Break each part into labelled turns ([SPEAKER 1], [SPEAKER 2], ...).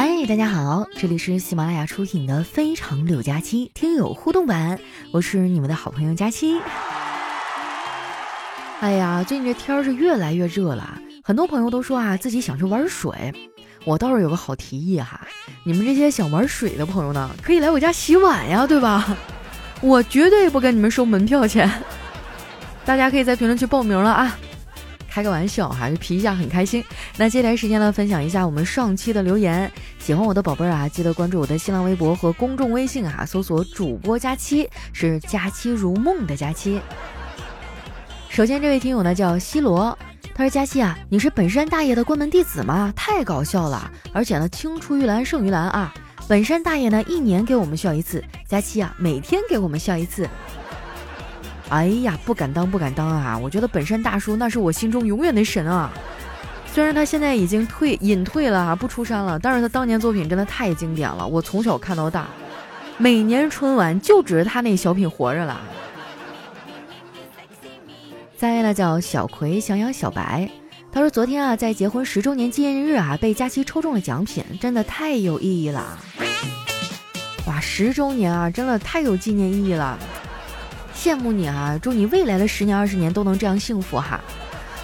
[SPEAKER 1] 嗨，大家好，这里是喜马拉雅出品的《非常六加七》听友互动版，我是你们的好朋友佳期。哎呀，最近这天儿是越来越热了，很多朋友都说啊自己想去玩水，我倒是有个好提议哈，你们这些想玩水的朋友呢，可以来我家洗碗呀，对吧？我绝对不跟你们收门票钱，大家可以在评论区报名了啊。开个玩笑哈，就皮一下很开心。那接下来时间呢，分享一下我们上期的留言。喜欢我的宝贝儿啊，记得关注我的新浪微博和公众微信啊，搜索主播佳期，是佳期如梦的佳期。首先这位听友呢叫西罗，他说佳期啊，你是本山大爷的关门弟子吗？太搞笑了，而且呢青出于蓝胜于蓝啊。本山大爷呢一年给我们笑一次，佳期啊每天给我们笑一次。哎呀，不敢当，不敢当啊！我觉得本山大叔那是我心中永远的神啊。虽然他现在已经退隐退了啊，不出山了，但是他当年作品真的太经典了，我从小看到大，每年春晚就指着他那小品活着了。再来呢，叫小葵想养小白，他说昨天啊，在结婚十周年纪念日啊，被佳期抽中了奖品，真的太有意义了。哇，十周年啊，真的太有纪念意义了。羡慕你啊！祝你未来的十年二十年都能这样幸福哈！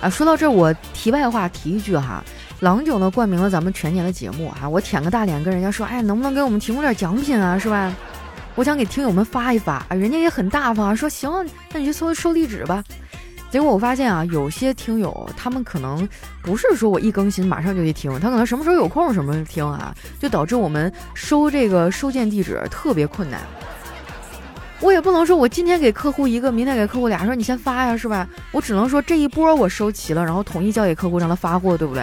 [SPEAKER 1] 啊，说到这儿，我题外话提一句哈，郎酒呢冠名了咱们全年的节目哈，我舔个大脸跟人家说，哎，能不能给我们提供点奖品啊，是吧？我想给听友们发一发啊，人家也很大方，说行，那你就收收地址吧。结果我发现啊，有些听友他们可能不是说我一更新马上就去听，他可能什么时候有空什么时候听啊，就导致我们收这个收件地址特别困难。我也不能说，我今天给客户一个，明天给客户俩，说你先发呀，是吧？我只能说这一波我收齐了，然后统一交给客户让他发货，对不对？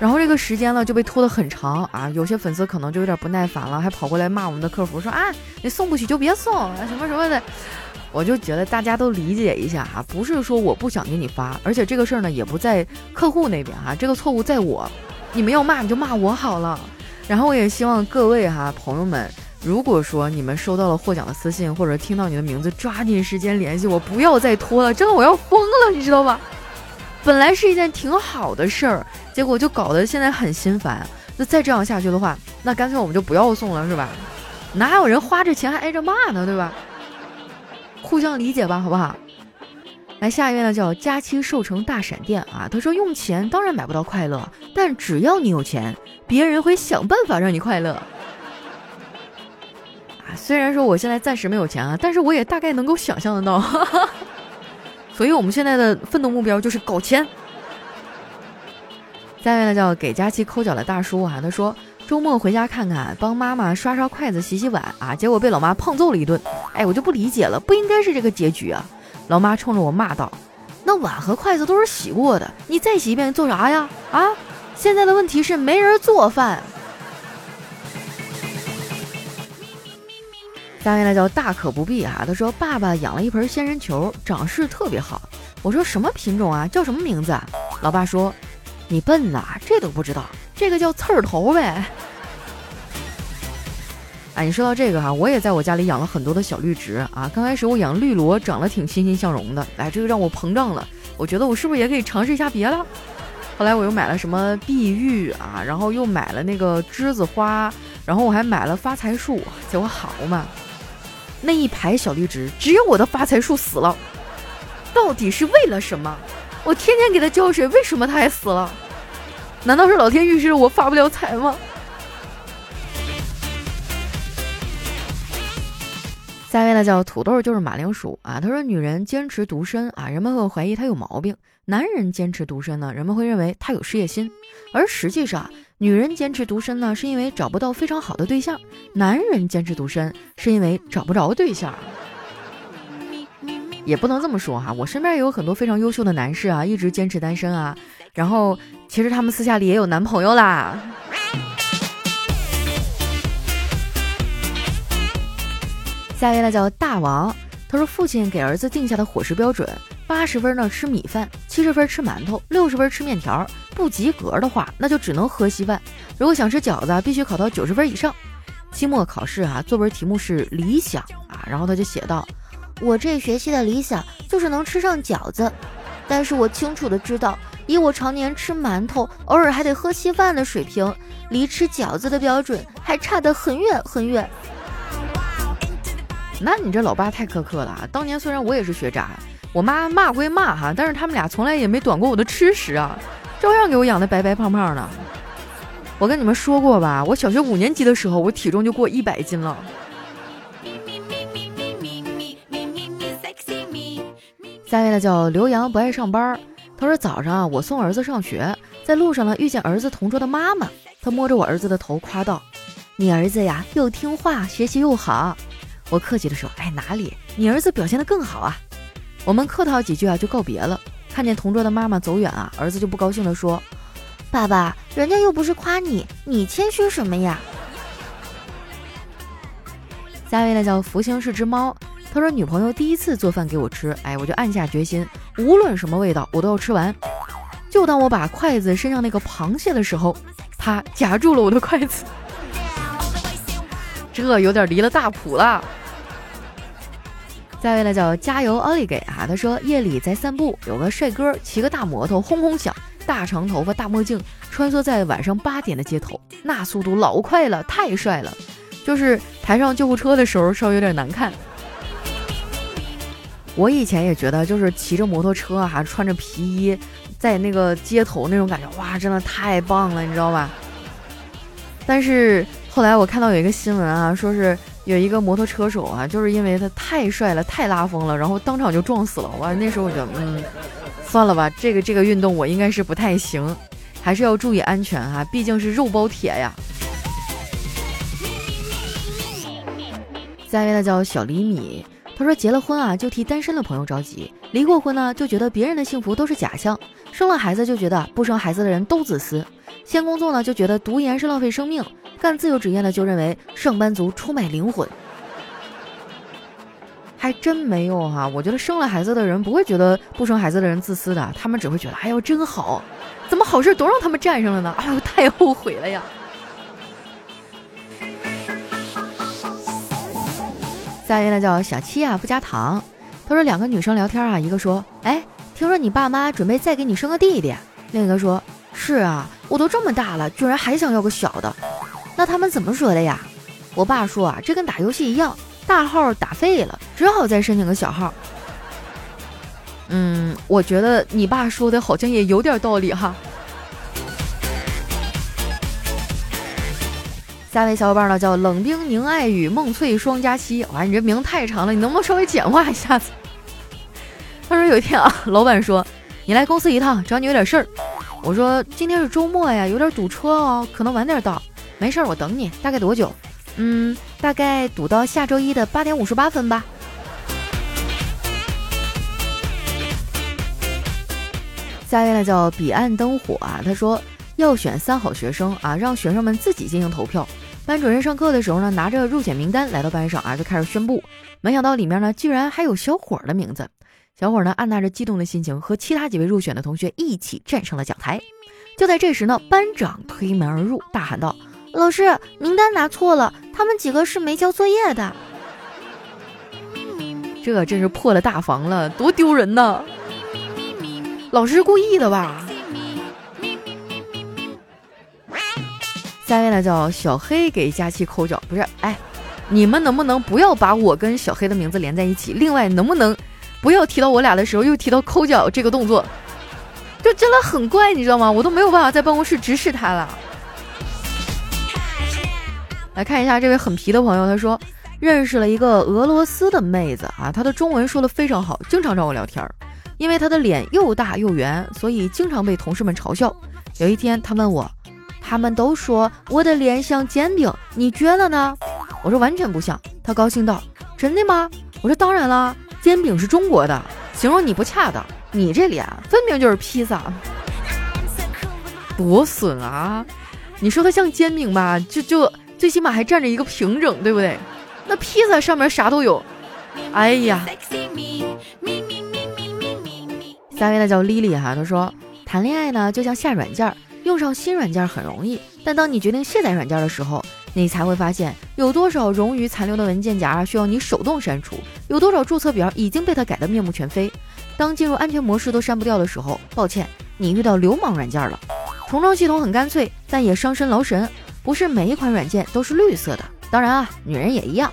[SPEAKER 1] 然后这个时间呢就被拖得很长啊，有些粉丝可能就有点不耐烦了，还跑过来骂我们的客服，说啊，你送不起就别送，什么什么的。我就觉得大家都理解一下哈，不是说我不想给你发，而且这个事儿呢也不在客户那边哈，这个错误在我，你们要骂你就骂我好了。然后我也希望各位哈朋友们。如果说你们收到了获奖的私信，或者听到你的名字，抓紧时间联系我，不要再拖了，真的我要疯了，你知道吧？本来是一件挺好的事儿，结果就搞得现在很心烦。那再这样下去的话，那干脆我们就不要送了，是吧？哪有人花着钱还挨着骂呢，对吧？互相理解吧，好不好？来下一位呢，叫佳期寿成大闪电啊，他说用钱当然买不到快乐，但只要你有钱，别人会想办法让你快乐。啊虽然说我现在暂时没有钱啊，但是我也大概能够想象得到，所以我们现在的奋斗目标就是搞钱。下面呢叫给佳期抠脚的大叔啊，他说周末回家看看，帮妈妈刷刷筷子、洗洗碗啊，结果被老妈胖揍了一顿。哎，我就不理解了，不应该是这个结局啊！老妈冲着我骂道：“那碗和筷子都是洗过的，你再洗一遍做啥呀？啊！现在的问题是没人做饭。”下面呢叫大可不必啊。他说：“爸爸养了一盆仙人球，长势特别好。”我说：“什么品种啊？叫什么名字？”啊？”老爸说：“你笨呐，这都不知道？这个叫刺儿头呗。”哎，你说到这个哈，我也在我家里养了很多的小绿植啊。刚开始我养绿萝，长得挺欣欣向荣的，哎，这个让我膨胀了。我觉得我是不是也可以尝试一下别的？后来我又买了什么碧玉啊，然后又买了那个栀子花，然后我还买了发财树，结果好嘛。那一排小绿植，只有我的发财树死了，到底是为了什么？我天天给它浇水，为什么它还死了？难道是老天预示我发不了财吗？下一位呢叫土豆，就是马铃薯啊。他说：“女人坚持独身啊，人们会怀疑她有毛病；男人坚持独身呢，人们会认为他有事业心。而实际上，女人坚持独身呢，是因为找不到非常好的对象；男人坚持独身，是因为找不着对象。也不能这么说哈，我身边也有很多非常优秀的男士啊，一直坚持单身啊。然后，其实他们私下里也有男朋友啦。”下一位呢叫大王，他说父亲给儿子定下的伙食标准：八十分呢吃米饭，七十分吃馒头，六十分吃面条。不及格的话，那就只能喝稀饭。如果想吃饺子，必须考到九十分以上。期末考试啊，作文题目是理想啊，然后他就写道：我这学期的理想就是能吃上饺子，但是我清楚的知道，以我常年吃馒头，偶尔还得喝稀饭的水平，离吃饺子的标准还差得很远很远。
[SPEAKER 2] 那你这老爸太苛刻了啊！当年虽然我也是学渣，我妈骂归骂哈，但是他们俩从来也没短过我的吃食啊，照样给我养的白白胖胖的。我跟你们说过吧，我小学五年级的时候，我体重就过一百斤了。
[SPEAKER 1] 下一位呢叫刘洋，不爱上班。他说早上啊，我送儿子上学，在路上呢遇见儿子同桌的妈妈，他摸着我儿子的头夸道：“你儿子呀，又听话，学习又好。”我客气的说：“哎，哪里？你儿子表现的更好啊！”我们客套几句啊，就告别了。看见同桌的妈妈走远啊，儿子就不高兴的说：“爸爸，人家又不是夸你，你谦虚什么呀？”下一位呢叫福星是只猫，他说女朋友第一次做饭给我吃，哎，我就暗下决心，无论什么味道我都要吃完。就当我把筷子伸向那个螃蟹的时候，他夹住了我的筷子，
[SPEAKER 2] 这有点离了大谱了。
[SPEAKER 1] 再位呢叫加油奥利给啊！他说夜里在散步，有个帅哥骑个大摩托轰轰响，大长头发大墨镜，穿梭在晚上八点的街头，那速度老快了，太帅了。就是抬上救护车的时候稍微有点难看。我以前也觉得就是骑着摩托车啊，穿着皮衣，在那个街头那种感觉，哇，真的太棒了，你知道吧？但是后来我看到有一个新闻啊，说是。有一个摩托车手啊，就是因为他太帅了，太拉风了，然后当场就撞死了。哇，那时候我觉得，嗯，算了吧，这个这个运动我应该是不太行，还是要注意安全哈，毕竟是肉包铁呀。下一位呢叫小李米，他说结了婚啊就替单身的朋友着急，离过婚呢就觉得别人的幸福都是假象，生了孩子就觉得不生孩子的人都自私，先工作呢就觉得读研是浪费生命。干自由职业呢，就认为上班族出卖灵魂，还真没有哈。我觉得生了孩子的人不会觉得不生孩子的人自私的，他们只会觉得哎呦真好，怎么好事都让他们占上了呢？哎呦太后悔了呀。下一位呢叫小七啊，不加糖。他说两个女生聊天啊，一个说哎，听说你爸妈准备再给你生个弟弟，另一个说是啊，我都这么大了，居然还想要个小的。那他们怎么说的呀？我爸说啊，这跟打游戏一样，大号打废了，只好再申请个小号。嗯，我觉得你爸说的好像也有点道理哈。下位小伙伴呢叫冷冰凝爱与梦翠双佳期，哇，你这名太长了，你能不能稍微简化一下子？他说有一天啊，老板说你来公司一趟，找你有点事儿。我说今天是周末呀，有点堵车哦，可能晚点到。没事儿，我等你。大概多久？嗯，大概堵到下周一的八点五十八分吧。下一位呢叫彼岸灯火啊，他说要选三好学生啊，让学生们自己进行投票。班主任上课的时候呢，拿着入选名单来到班上啊，就开始宣布。没想到里面呢，居然还有小伙的名字。小伙呢，按捺着激动的心情，和其他几位入选的同学一起站上了讲台。就在这时呢，班长推门而入，大喊道。老师，名单拿错了，他们几个是没交作业的。这真是破了大防了，多丢人呐！老师故意的吧？下一位呢，叫小黑给佳期抠脚，不是？哎，你们能不能不要把我跟小黑的名字连在一起？另外，能不能不要提到我俩的时候又提到抠脚这个动作？就真的很怪，你知道吗？我都没有办法在办公室直视他了。来看一下这位很皮的朋友，他说认识了一个俄罗斯的妹子啊，她的中文说的非常好，经常找我聊天儿。因为她的脸又大又圆，所以经常被同事们嘲笑。有一天，他问我，他们都说我的脸像煎饼，你觉得呢？我说完全不像。他高兴道：“真的吗？”我说当然啦，煎饼是中国的，形容你不恰当。你这脸分明就是披萨，多损啊！你说它像煎饼吧，就就。最起码还占着一个平整，对不对？那披萨上面啥都有。哎呀，下一位呢叫丽丽哈，她说谈恋爱呢就像下软件，用上新软件很容易，但当你决定卸载软件的时候，你才会发现有多少冗余残留的文件夹需要你手动删除，有多少注册表已经被他改得面目全非。当进入安全模式都删不掉的时候，抱歉，你遇到流氓软件了。重装系统很干脆，但也伤身劳神。不是每一款软件都是绿色的，当然啊，女人也一样。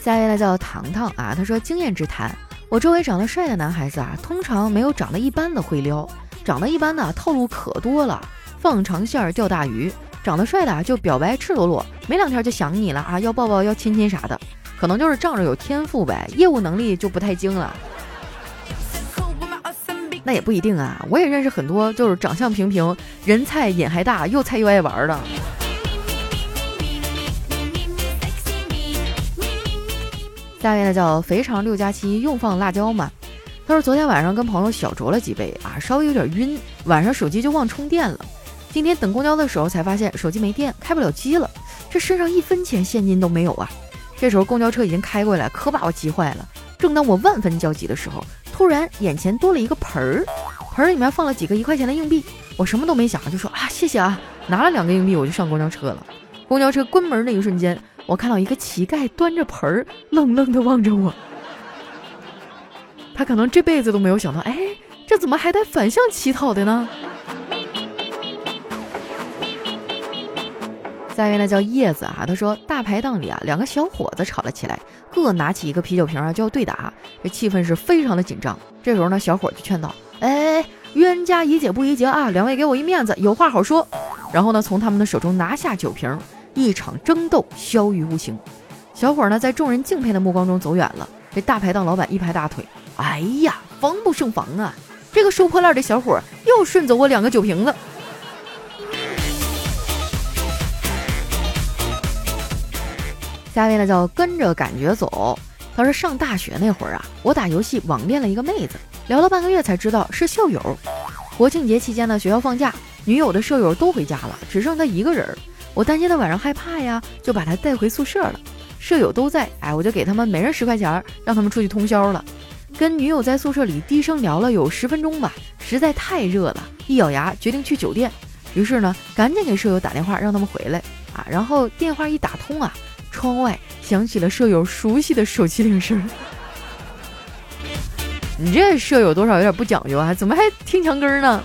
[SPEAKER 1] 下一位呢叫糖糖啊，他说经验之谈，我周围长得帅的男孩子啊，通常没有长得一般的会撩，长得一般的套路可多了，放长线钓大鱼，长得帅的啊就表白赤裸裸，没两天就想你了啊，要抱抱要亲亲啥的，可能就是仗着有天赋呗，业务能力就不太精了。那也不一定啊，我也认识很多就是长相平平，人菜瘾还大，又菜又爱玩的。下面呢叫肥肠六加七用放辣椒嘛。他说昨天晚上跟朋友小酌了几杯啊，稍微有点晕，晚上手机就忘充电了。今天等公交的时候才发现手机没电，开不了机了。这身上一分钱现金都没有啊。这时候公交车已经开过来，可把我急坏了。正当我万分焦急的时候，突然眼前多了一个盆儿，盆儿里面放了几个一块钱的硬币。我什么都没想，就说啊谢谢啊，拿了两个硬币我就上公交车了。公交车关门那一瞬间。我看到一个乞丐端着盆儿，愣愣的望着我。他可能这辈子都没有想到，哎，这怎么还带反向乞讨的呢？下一位呢叫叶子啊，他说大排档里啊，两个小伙子吵了起来，各拿起一个啤酒瓶啊就要对打，这气氛是非常的紧张。这时候呢，小伙就劝道：“哎，冤家宜解不宜结啊，两位给我一面子，有话好说。”然后呢，从他们的手中拿下酒瓶。一场争斗消于无形，小伙呢在众人敬佩的目光中走远了。这大排档老板一拍大腿：“哎呀，防不胜防啊！这个收破烂的小伙又顺走我两个酒瓶子。”下一位呢叫跟着感觉走。他说上大学那会儿啊，我打游戏网恋了一个妹子，聊了半个月才知道是校友。国庆节期间呢，学校放假，女友的舍友都回家了，只剩他一个人。我担心他晚上害怕呀，就把他带回宿舍了。舍友都在，哎，我就给他们每人十块钱，让他们出去通宵了。跟女友在宿舍里低声聊了有十分钟吧，实在太热了，一咬牙决定去酒店。于是呢，赶紧给舍友打电话让他们回来啊。然后电话一打通啊，窗外响起了舍友熟悉的手机铃声。你这舍友多少有点不讲究啊？怎么还听墙根呢？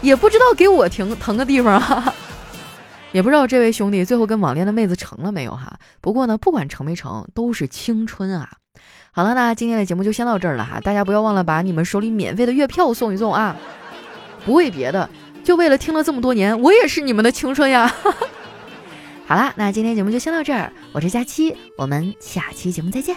[SPEAKER 1] 也不知道给我停腾个地方啊。也不知道这位兄弟最后跟网恋的妹子成了没有哈？不过呢，不管成没成，都是青春啊！好了，那今天的节目就先到这儿了哈，大家不要忘了把你们手里免费的月票送一送啊！不为别的，就为了听了这么多年，我也是你们的青春呀！好啦，那今天节目就先到这儿，我是佳期，我们下期节目再见。